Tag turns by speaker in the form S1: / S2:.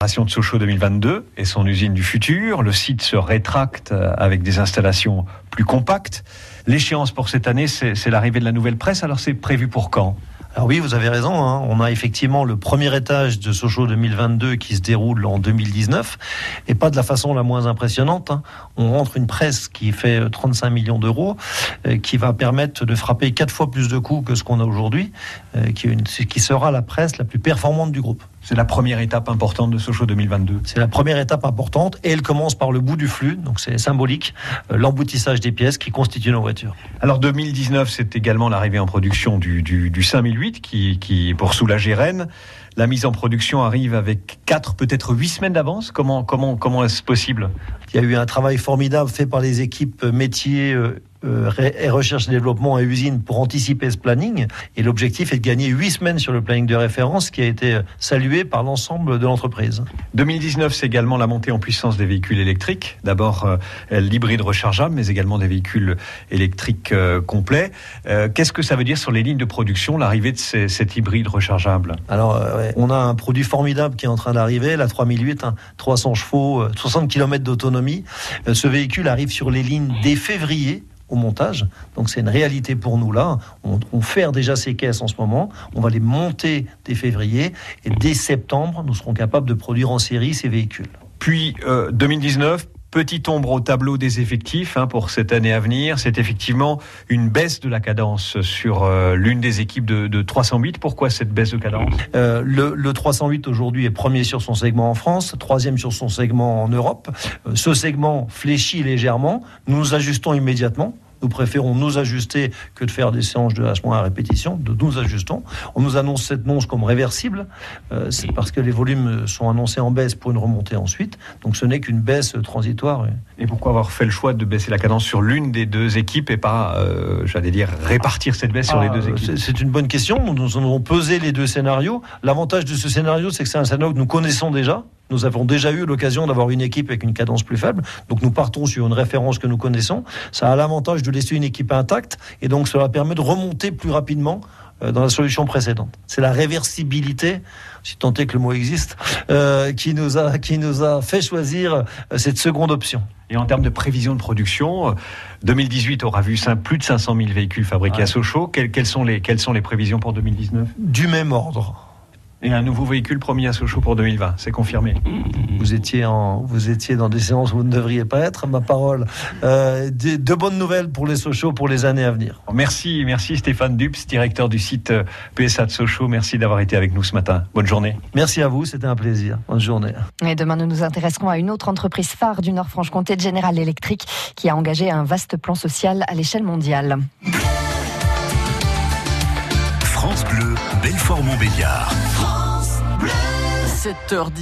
S1: de Sochaux 2022 et son usine du futur. Le site se rétracte avec des installations plus compactes. L'échéance pour cette année, c'est l'arrivée de la nouvelle presse. Alors c'est prévu pour quand?
S2: Alors oui, vous avez raison. Hein. On a effectivement le premier étage de Sochaux 2022 qui se déroule en 2019 et pas de la façon la moins impressionnante. Hein. On rentre une presse qui fait 35 euh, millions d'euros, euh, qui va permettre de frapper quatre fois plus de coups que ce qu'on a aujourd'hui, euh, qui sera la presse la plus performante du groupe.
S1: C'est la première étape importante de Sochaux 2022.
S2: C'est la première étape importante et elle commence par le bout du flux, donc c'est symbolique, l'emboutissage des pièces qui constituent nos voitures.
S1: Alors 2019, c'est également l'arrivée en production du, du, du 5008 qui, qui, pour soulager Rennes. La mise en production arrive avec 4, peut-être 8 semaines d'avance. Comment, comment, comment est-ce possible?
S2: Il y a eu un travail formidable fait par les équipes métiers euh, et recherche et développement et usine pour anticiper ce planning. Et l'objectif est de gagner huit semaines sur le planning de référence qui a été euh, salué par l'ensemble de l'entreprise.
S1: 2019, c'est également la montée en puissance des véhicules électriques. D'abord euh, l'hybride rechargeable, mais également des véhicules électriques complets. Qu'est-ce que ça veut dire sur les lignes de production, l'arrivée de cet hybride rechargeable?
S2: Alors, on a un produit formidable qui est en train d'arriver, la 3008, 300 chevaux, 60 km d'autonomie. ce véhicule arrive sur les lignes dès février au montage. Donc c'est une réalité pour nous là. On, on, fait déjà ces caisses en ce moment. On va les monter dès février et dès septembre, nous serons capables de produire en série ces véhicules.
S1: Puis 2019, euh, Petite ombre au tableau des effectifs hein, pour cette année à venir, c'est effectivement une baisse de la cadence sur euh, l'une des équipes de, de, 308. Pourquoi cette baisse de cadence?
S2: Euh, le, le, 308 aujourd'hui est premier sur son segment en France, troisième sur son segment en Europe. Euh, ce segment fléchit légèrement. Nous nous ajustons immédiatement. Nous préférons nous ajuster que de faire des séances de H- à répétition. De nous ajustons. On nous annonce cette nonce comme réversible. Euh, c'est parce que les volumes sont annoncés en baisse pour une remontée ensuite. Donc ce n'est qu'une baisse transitoire.
S1: Et pourquoi avoir fait le choix de baisser la cadence sur l'une des deux équipes et pas, euh, j'allais dire, répartir cette baisse sur les deux ah, équipes?
S2: C'est une bonne question. Nous avons pesé les deux scénarios. L'avantage de ce scénario, c'est que c'est un scénario que nous connaissons déjà. Nous avons déjà eu l'occasion d'avoir une équipe avec une cadence plus faible. Donc nous partons sur une référence que nous connaissons. Ça a l'avantage de laisser une équipe intacte et donc cela permet de remonter plus rapidement euh, dans la solution précédente. C'est la réversibilité, si tant est que le mot existe, euh, qui, nous a, qui nous a fait choisir euh, cette seconde option.
S1: Et en termes de prévision de production, 2018 aura vu plus de 500 000 véhicules fabriqués à Sochaux. Quelles, quelles, sont les, quelles sont les prévisions pour 2019
S2: Du même ordre.
S1: Et un nouveau véhicule promis à Sochaux pour 2020, c'est confirmé.
S2: Vous étiez, en, vous étiez dans des séances où vous ne devriez pas être, ma parole. Euh, de, de, bonnes nouvelles pour les Sochaux pour les années à venir.
S1: Merci, merci Stéphane Dups, directeur du site euh, PSA de Sochaux. Merci d'avoir été avec nous ce matin. Bonne journée.
S2: Merci à vous, c'était un plaisir. Bonne journée.
S3: Et demain, nous nous intéresserons à une autre entreprise phare du Nord-Franche-Comté, General Electric, qui a engagé un vaste plan social à l'échelle mondiale.
S4: France Bleu, Belfort-Montbéliard.
S5: 7h10.